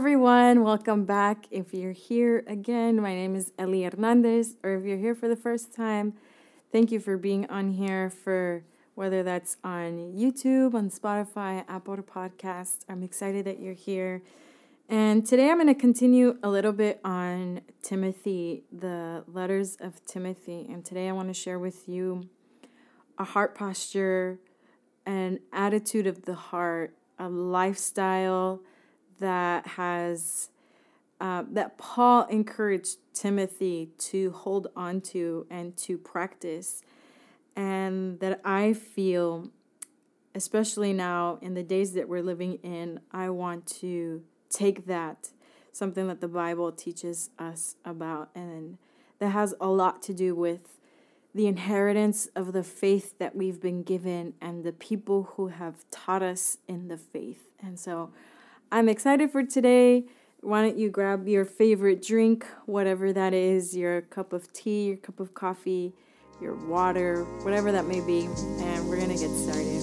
everyone. Welcome back. If you're here again, my name is Ellie Hernandez, or if you're here for the first time, thank you for being on here for whether that's on YouTube, on Spotify, Apple Podcasts. I'm excited that you're here. And today I'm going to continue a little bit on Timothy, the letters of Timothy. And today I want to share with you a heart posture, an attitude of the heart, a lifestyle that has uh, that Paul encouraged Timothy to hold on to and to practice, and that I feel, especially now in the days that we're living in, I want to take that something that the Bible teaches us about, and that has a lot to do with the inheritance of the faith that we've been given and the people who have taught us in the faith. And so I'm excited for today. Why don't you grab your favorite drink, whatever that is, your cup of tea, your cup of coffee, your water, whatever that may be, and we're going to get started.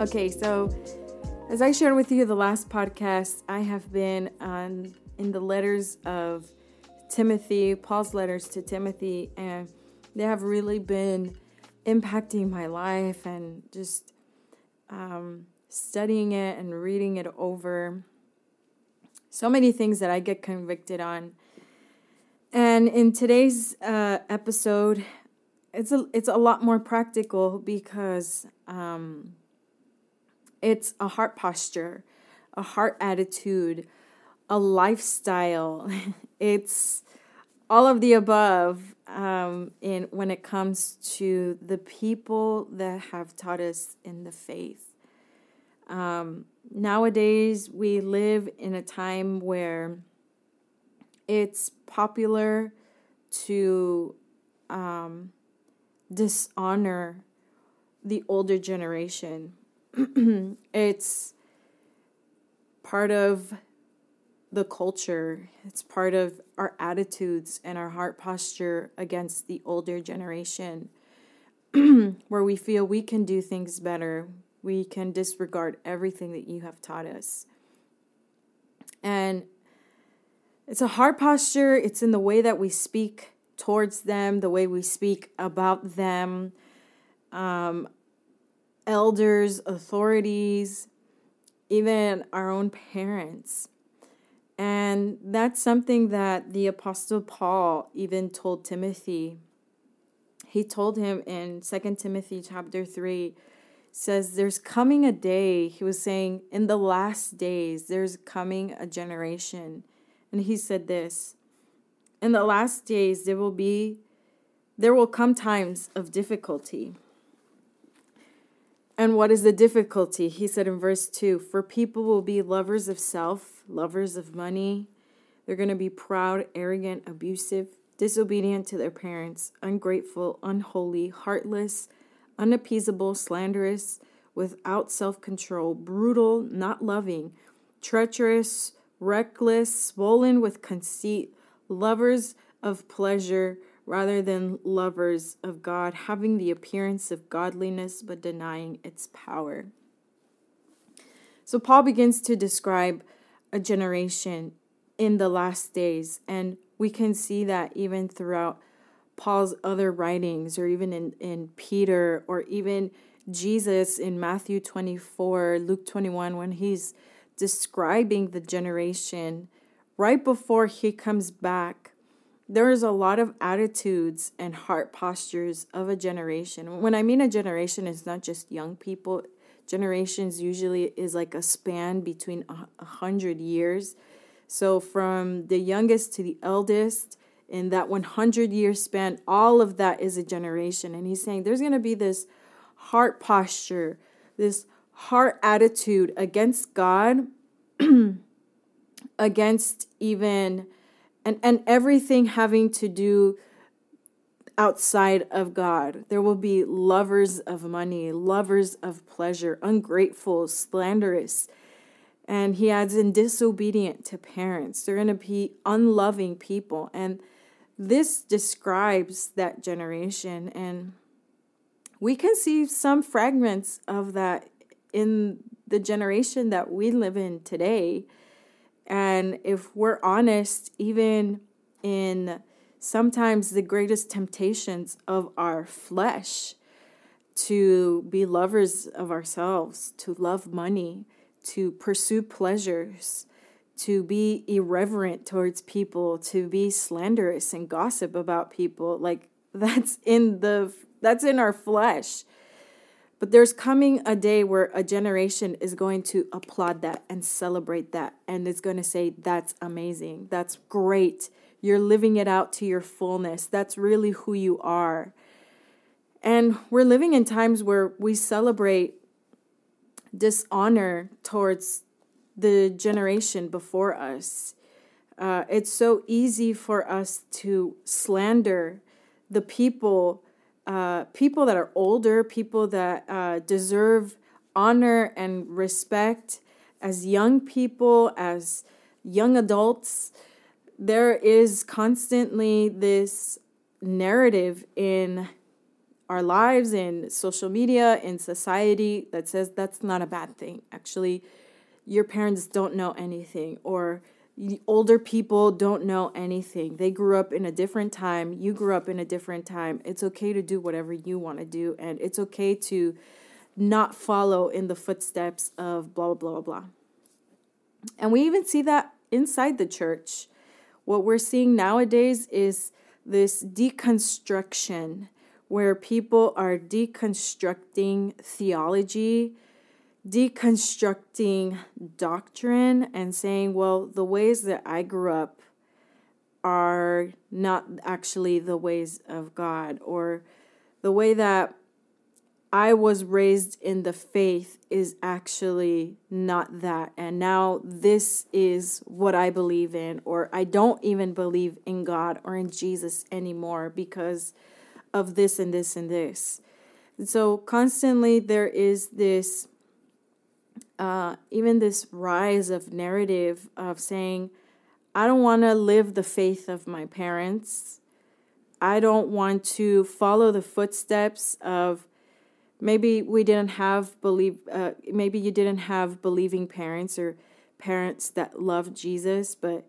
Okay, so as I shared with you the last podcast, I have been on in the letters of Timothy, Paul's letters to Timothy, and they have really been impacting my life and just um, studying it and reading it over. So many things that I get convicted on. And in today's uh, episode, it's a it's a lot more practical because um, it's a heart posture, a heart attitude, a lifestyle. it's all of the above um, in when it comes to the people that have taught us in the faith. Um, nowadays, we live in a time where it's popular to um, dishonor the older generation. it's part of the culture. It's part of our attitudes and our heart posture against the older generation, where we feel we can do things better. We can disregard everything that you have taught us. And it's a heart posture, it's in the way that we speak towards them, the way we speak about them, um, elders, authorities, even our own parents. And that's something that the Apostle Paul even told Timothy. He told him in 2 Timothy chapter 3 says there's coming a day he was saying in the last days there's coming a generation and he said this in the last days there will be there will come times of difficulty and what is the difficulty? He said in verse 2 For people will be lovers of self, lovers of money. They're going to be proud, arrogant, abusive, disobedient to their parents, ungrateful, unholy, heartless, unappeasable, slanderous, without self control, brutal, not loving, treacherous, reckless, swollen with conceit, lovers of pleasure rather than lovers of God, having the appearance of godliness but denying its power. So, Paul begins to describe a generation in the last days, and we can see that even throughout Paul's other writings, or even in, in Peter, or even Jesus in Matthew 24, Luke 21, when he's describing the generation right before he comes back there is a lot of attitudes and heart postures of a generation. When I mean a generation, it's not just young people. Generations usually is like a span between a hundred years. So from the youngest to the eldest, in that 100 year span, all of that is a generation. And he's saying there's going to be this heart posture, this heart attitude against God, against even and and everything having to do outside of God. There will be lovers of money, lovers of pleasure, ungrateful, slanderous. And he adds in disobedient to parents. They're going to be unloving people. And this describes that generation. And we can see some fragments of that in the generation that we live in today. And if we're honest, even in sometimes the greatest temptations of our flesh, to be lovers of ourselves, to love money, to pursue pleasures, to be irreverent towards people, to be slanderous and gossip about people. Like that's in the that's in our flesh. But there's coming a day where a generation is going to applaud that and celebrate that and it's going to say that's amazing. That's great. You're living it out to your fullness. That's really who you are. And we're living in times where we celebrate dishonor towards the generation before us. Uh, it's so easy for us to slander the people, uh, people that are older, people that uh, deserve honor and respect as young people, as young adults. There is constantly this narrative in our lives, in social media, in society that says that's not a bad thing. Actually, your parents don't know anything, or older people don't know anything. They grew up in a different time. You grew up in a different time. It's okay to do whatever you want to do, and it's okay to not follow in the footsteps of blah, blah, blah, blah. And we even see that inside the church. What we're seeing nowadays is this deconstruction where people are deconstructing theology, deconstructing doctrine, and saying, well, the ways that I grew up are not actually the ways of God, or the way that I was raised in the faith is actually not that. And now this is what I believe in, or I don't even believe in God or in Jesus anymore because of this and this and this. So constantly there is this, uh, even this rise of narrative of saying, I don't want to live the faith of my parents. I don't want to follow the footsteps of maybe we didn't have believe uh, maybe you didn't have believing parents or parents that loved Jesus, but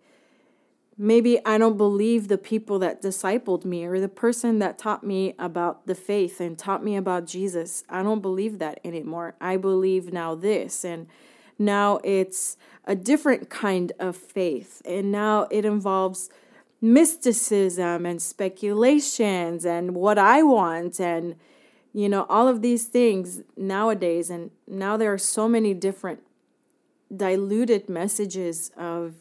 maybe I don't believe the people that discipled me or the person that taught me about the faith and taught me about Jesus. I don't believe that anymore. I believe now this. And now it's a different kind of faith. And now it involves mysticism and speculations and what I want and you know all of these things nowadays and now there are so many different diluted messages of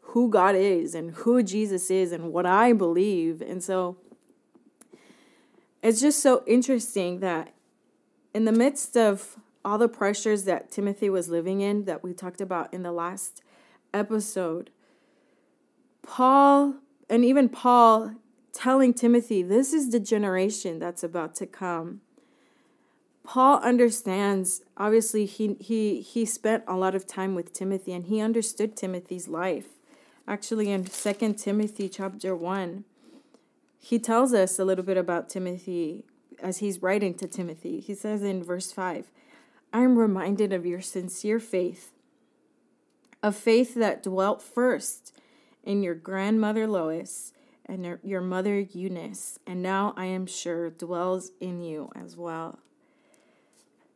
who God is and who Jesus is and what I believe. And so it's just so interesting that in the midst of all the pressures that Timothy was living in, that we talked about in the last episode, Paul, and even Paul telling Timothy, this is the generation that's about to come. Paul understands, obviously, he, he, he spent a lot of time with Timothy and he understood Timothy's life actually in Second Timothy chapter 1 he tells us a little bit about Timothy as he's writing to Timothy he says in verse 5 I am reminded of your sincere faith a faith that dwelt first in your grandmother Lois and your mother Eunice and now I am sure dwells in you as well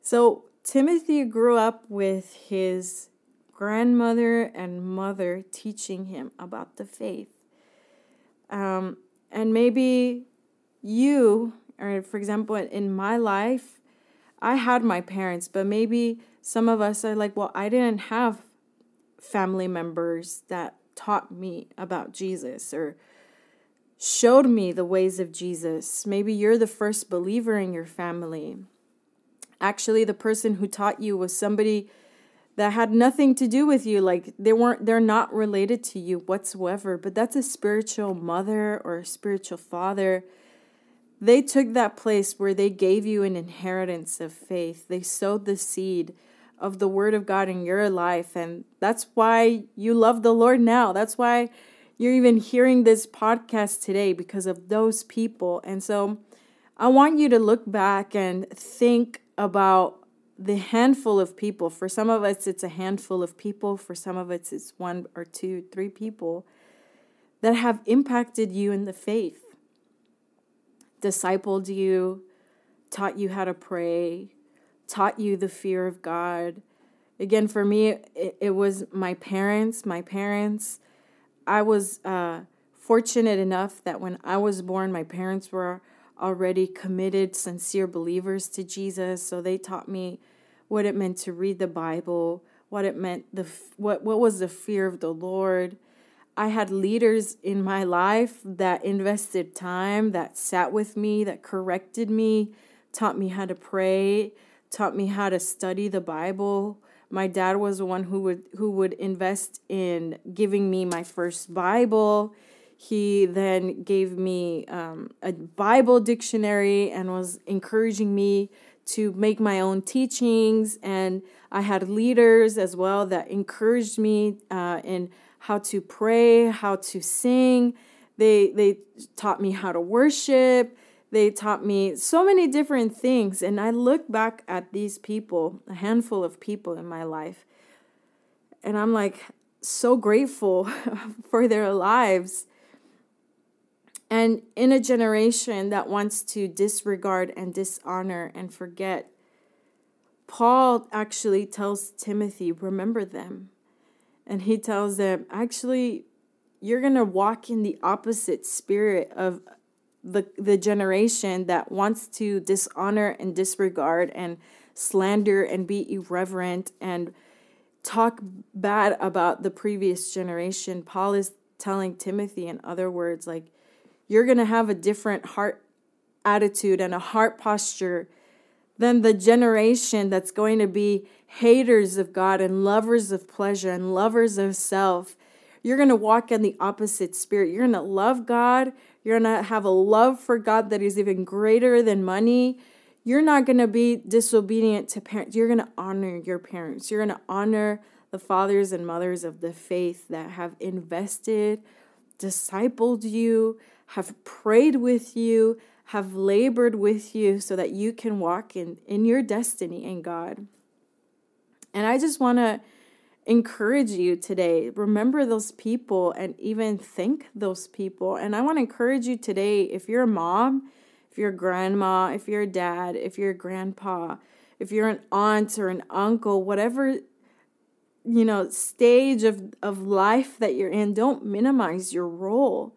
so Timothy grew up with his grandmother and mother teaching him about the faith. Um, and maybe you, or for example, in my life, I had my parents, but maybe some of us are like, well, I didn't have family members that taught me about Jesus or showed me the ways of Jesus. Maybe you're the first believer in your family. Actually, the person who taught you was somebody that had nothing to do with you like they weren't they're not related to you whatsoever but that's a spiritual mother or a spiritual father they took that place where they gave you an inheritance of faith they sowed the seed of the word of God in your life and that's why you love the Lord now that's why you're even hearing this podcast today because of those people and so I want you to look back and think about the handful of people. For some of us, it's a handful of people. For some of us, it's one or two, three people that have impacted you in the faith, discipled you, taught you how to pray, taught you the fear of God. Again, for me, it, it was my parents. My parents, I was uh, fortunate enough that when I was born, my parents were already committed, sincere believers to Jesus. So they taught me what it meant to read the Bible, what it meant the what what was the fear of the Lord. I had leaders in my life that invested time, that sat with me, that corrected me, taught me how to pray, taught me how to study the Bible. My dad was the one who would who would invest in giving me my first Bible. He then gave me um, a Bible dictionary and was encouraging me to make my own teachings. And I had leaders as well that encouraged me uh, in how to pray, how to sing. They, they taught me how to worship. They taught me so many different things. And I look back at these people, a handful of people in my life, and I'm like so grateful for their lives and in a generation that wants to disregard and dishonor and forget, Paul actually tells Timothy, remember them. And he tells them, actually, you're going to walk in the opposite spirit of the, the generation that wants to dishonor and disregard and slander and be irreverent and talk bad about the previous generation. Paul is telling Timothy, in other words, like, you're going to have a different heart attitude and a heart posture than the generation that's going to be haters of God and lovers of pleasure and lovers of self. You're going to walk in the opposite spirit. You're going to love God. You're going to have a love for God that is even greater than money. You're not going to be disobedient to parents. You're going to honor your parents. You're going to honor the fathers and mothers of the faith that have invested, discipled you, have prayed with you, have labored with you so that you can walk in, in your destiny in God. And I just want to encourage you today. Remember those people and even thank those people. And I want to encourage you today if you're a mom, if you're a grandma, if you're a dad, if you're a grandpa, if you're an aunt or an uncle, whatever you know stage of, of life that you're in, don't minimize your role.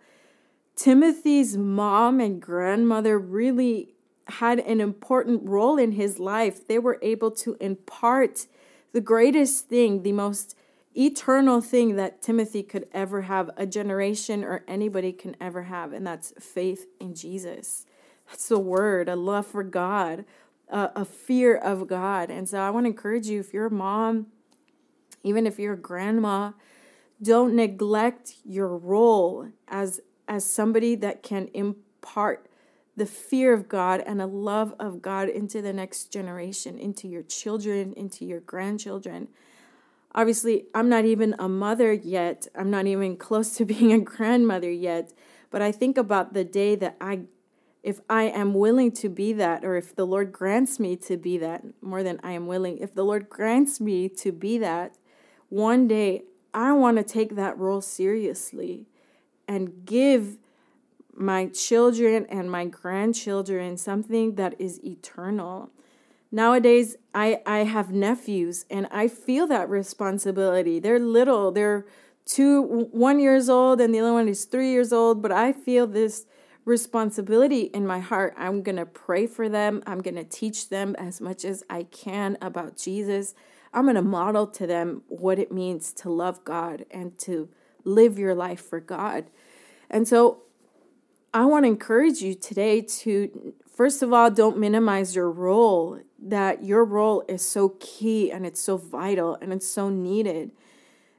Timothy's mom and grandmother really had an important role in his life. They were able to impart the greatest thing, the most eternal thing that Timothy could ever have, a generation or anybody can ever have, and that's faith in Jesus. That's the word, a love for God, a, a fear of God. And so I want to encourage you if you're a mom, even if you're a grandma, don't neglect your role as as somebody that can impart the fear of God and a love of God into the next generation, into your children, into your grandchildren. Obviously, I'm not even a mother yet. I'm not even close to being a grandmother yet. But I think about the day that I, if I am willing to be that, or if the Lord grants me to be that more than I am willing, if the Lord grants me to be that, one day I want to take that role seriously and give my children and my grandchildren something that is eternal. Nowadays, I, I have nephews and I feel that responsibility. They're little, they're two, one years old, and the other one is three years old, but I feel this responsibility in my heart. I'm going to pray for them. I'm going to teach them as much as I can about Jesus. I'm going to model to them what it means to love God and to live your life for God. And so I want to encourage you today to, first of all, don't minimize your role, that your role is so key and it's so vital and it's so needed.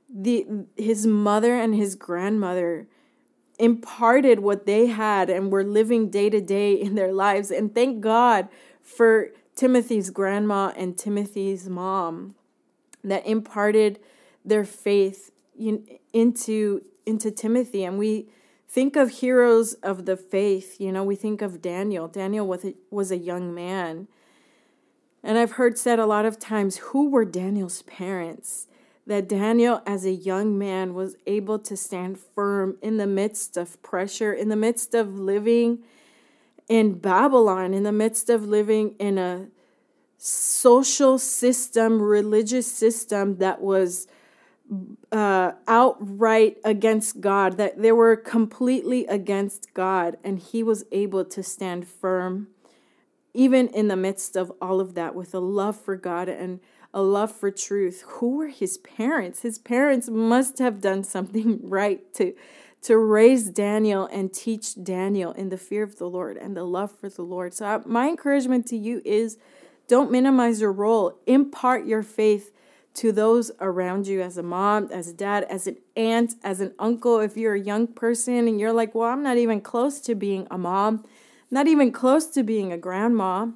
The, his mother and his grandmother imparted what they had and were living day to day in their lives. And thank God for Timothy's grandma and Timothy's mom that imparted their faith into into Timothy and we think of heroes of the faith. You know, we think of Daniel. Daniel was a, was a young man. And I've heard said a lot of times, who were Daniel's parents? That Daniel, as a young man, was able to stand firm in the midst of pressure, in the midst of living in Babylon, in the midst of living in a social system, religious system that was uh, outright against God, that they were completely against God, and he was able to stand firm, even in the midst of all of that, with a love for God and a love for truth. Who were his parents? His parents must have done something right to to raise Daniel and teach Daniel in the fear of the Lord and the love for the Lord. So, my encouragement to you is don't minimize your role, impart your faith to those around you as a mom, as a dad, as an aunt, as an uncle. If you're a young person and you're like, well, I'm not even close to being a mom, not even close to being a grandma,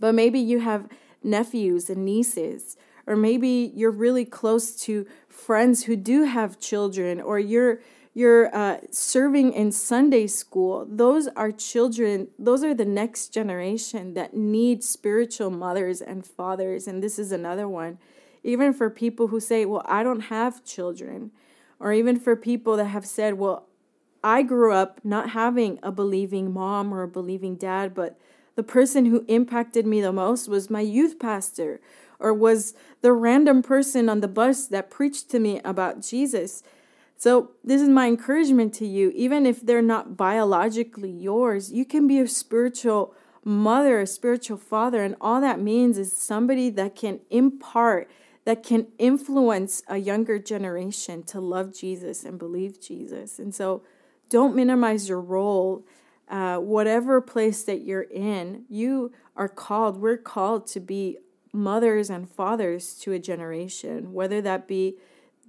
but maybe you have nephews and nieces, or maybe you're really close to friends who do have children, or you're you're uh, serving in Sunday school, those are children, those are the next generation that need spiritual mothers and fathers. And this is another one even for people who say, Well, I don't have children, or even for people that have said, Well, I grew up not having a believing mom or a believing dad, but the person who impacted me the most was my youth pastor or was the random person on the bus that preached to me about Jesus. So, this is my encouragement to you. Even if they're not biologically yours, you can be a spiritual mother, a spiritual father. And all that means is somebody that can impart that can influence a younger generation to love Jesus and believe Jesus. And so don't minimize your role. Uh, whatever place that you're in, you are called, we're called to be mothers and fathers to a generation, whether that be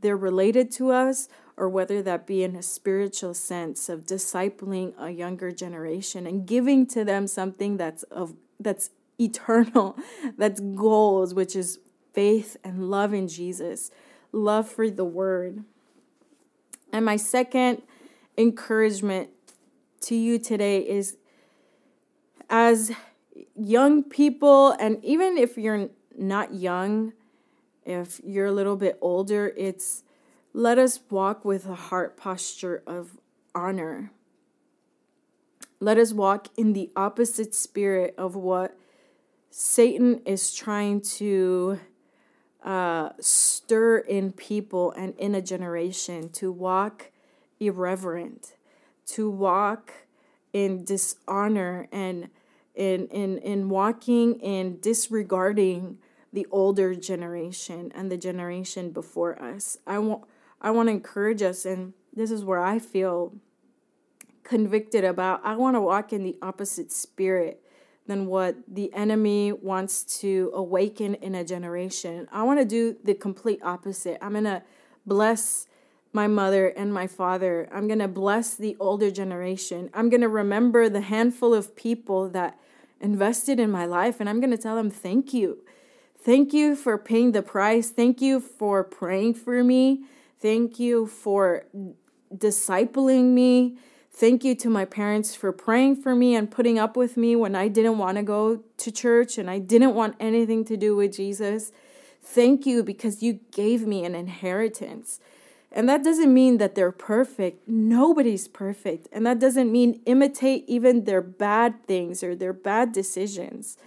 they're related to us or whether that be in a spiritual sense of discipling a younger generation and giving to them something that's of that's eternal that's goals which is faith and love in Jesus, love for the word. And my second encouragement to you today is as young people, and even if you're not young, if you're a little bit older, it's let us walk with a heart posture of honor. Let us walk in the opposite spirit of what Satan is trying to uh, stir in people and in a generation to walk irreverent, to walk in dishonor and in, in, in walking in disregarding the older generation and the generation before us. I want I want to encourage us and this is where I feel convicted about. I want to walk in the opposite spirit than what the enemy wants to awaken in a generation. I want to do the complete opposite. I'm going to bless my mother and my father. I'm going to bless the older generation. I'm going to remember the handful of people that invested in my life and I'm going to tell them thank you. Thank you for paying the price. Thank you for praying for me. Thank you for discipling me. Thank you to my parents for praying for me and putting up with me when I didn't want to go to church and I didn't want anything to do with Jesus. Thank you because you gave me an inheritance. And that doesn't mean that they're perfect. Nobody's perfect. And that doesn't mean imitate even their bad things or their bad decisions.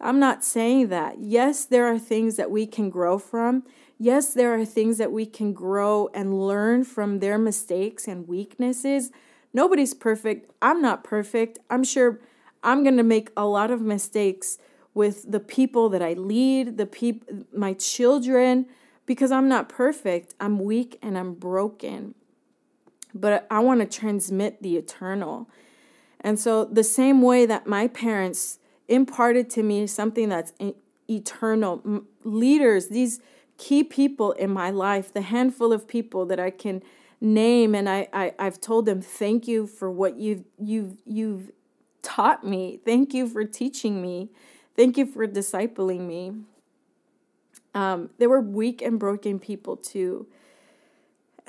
I'm not saying that. Yes, there are things that we can grow from. Yes, there are things that we can grow and learn from their mistakes and weaknesses. Nobody's perfect. I'm not perfect. I'm sure I'm going to make a lot of mistakes with the people that I lead, the people my children because I'm not perfect. I'm weak and I'm broken. But I want to transmit the eternal. And so the same way that my parents imparted to me something that's eternal, leaders, these key people in my life, the handful of people that I can name and I, I I've told them thank you for what you've you've you've taught me. Thank you for teaching me. Thank you for discipling me. Um, they were weak and broken people too.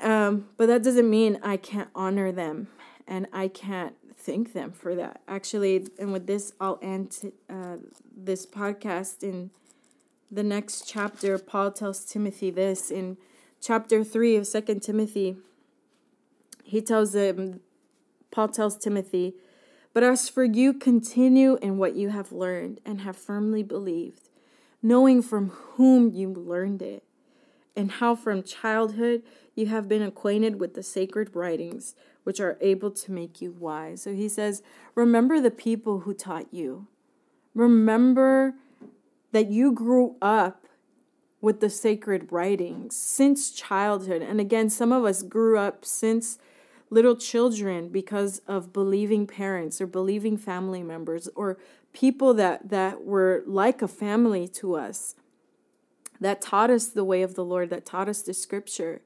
Um, but that doesn't mean I can't honor them and I can't thank them for that. Actually, and with this, I'll end uh, this podcast in the next chapter. Paul tells Timothy this in chapter 3 of Second Timothy. He tells him, Paul tells Timothy, But as for you, continue in what you have learned and have firmly believed, knowing from whom you learned it, and how from childhood you have been acquainted with the sacred writings, which are able to make you wise. So he says, Remember the people who taught you. Remember that you grew up with the sacred writings since childhood. And again, some of us grew up since little children because of believing parents or believing family members or people that, that were like a family to us that taught us the way of the Lord, that taught us the scripture.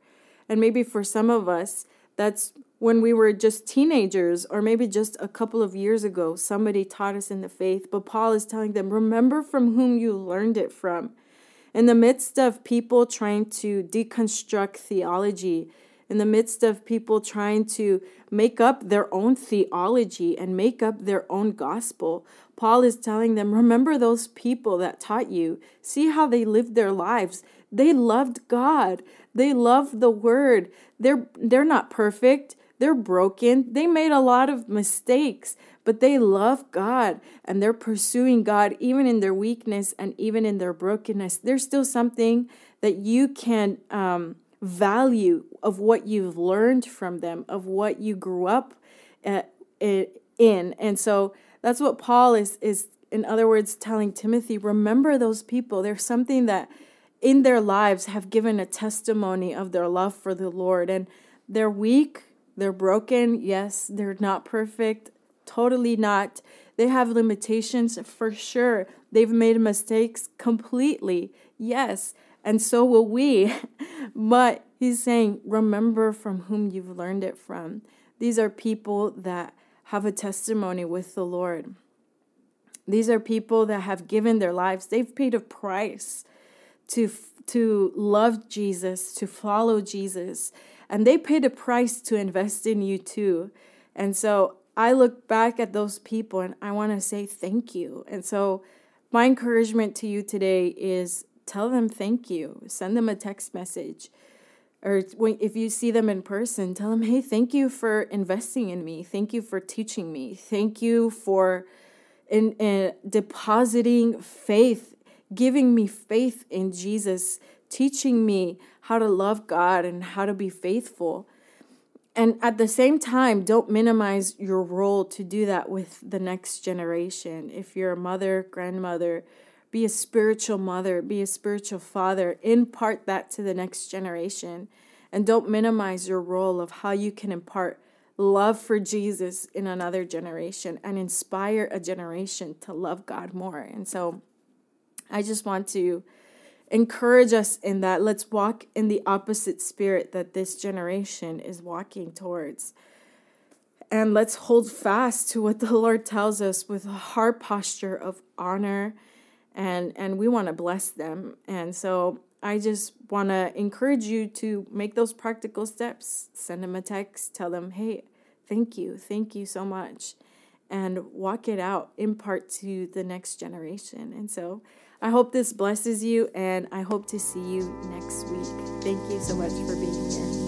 And maybe for some of us, that's when we were just teenagers, or maybe just a couple of years ago, somebody taught us in the faith. But Paul is telling them, remember from whom you learned it from. In the midst of people trying to deconstruct theology in the midst of people trying to make up their own theology and make up their own gospel, Paul is telling them, Remember those people that taught you. See how they lived their lives. They loved God, they loved the word. They're, they're not perfect, they're broken, they made a lot of mistakes. But they love God and they're pursuing God even in their weakness and even in their brokenness. There's still something that you can um, value of what you've learned from them, of what you grew up uh, in. And so that's what Paul is, is, in other words, telling Timothy remember those people. There's something that in their lives have given a testimony of their love for the Lord. And they're weak, they're broken. Yes, they're not perfect, totally not. They have limitations for sure. They've made mistakes completely. Yes, and so will we. but he's saying, remember from whom you've learned it from. These are people that have a testimony with the Lord. These are people that have given their lives. They've paid a price to to love Jesus, to follow Jesus, and they paid a price to invest in you too. And so I look back at those people and I want to say thank you. And so my encouragement to you today is tell them thank you. Send them a text message. Or if you see them in person, tell them, hey, thank you for investing in me. Thank you for teaching me. Thank you for in, in depositing faith, giving me faith in Jesus, teaching me how to love God and how to be faithful. And at the same time, don't minimize your role to do that with the next generation. If you're a mother, grandmother, be a spiritual mother, be a spiritual father, impart that to the next generation. And don't minimize your role of how you can impart love for Jesus in another generation and inspire a generation to love God more. And so I just want to encourage us in that. Let's walk in the opposite spirit that this generation is walking towards. And let's hold fast to what the Lord tells us with a heart posture of honor and and we want to bless them. And so i just want to encourage you to make those practical steps. Send them a text. Tell them hey thank you. Thank you so much. And walk it out impart to the next generation. And so i hope this blesses you and i hope to see you next week. Thank you so much for being here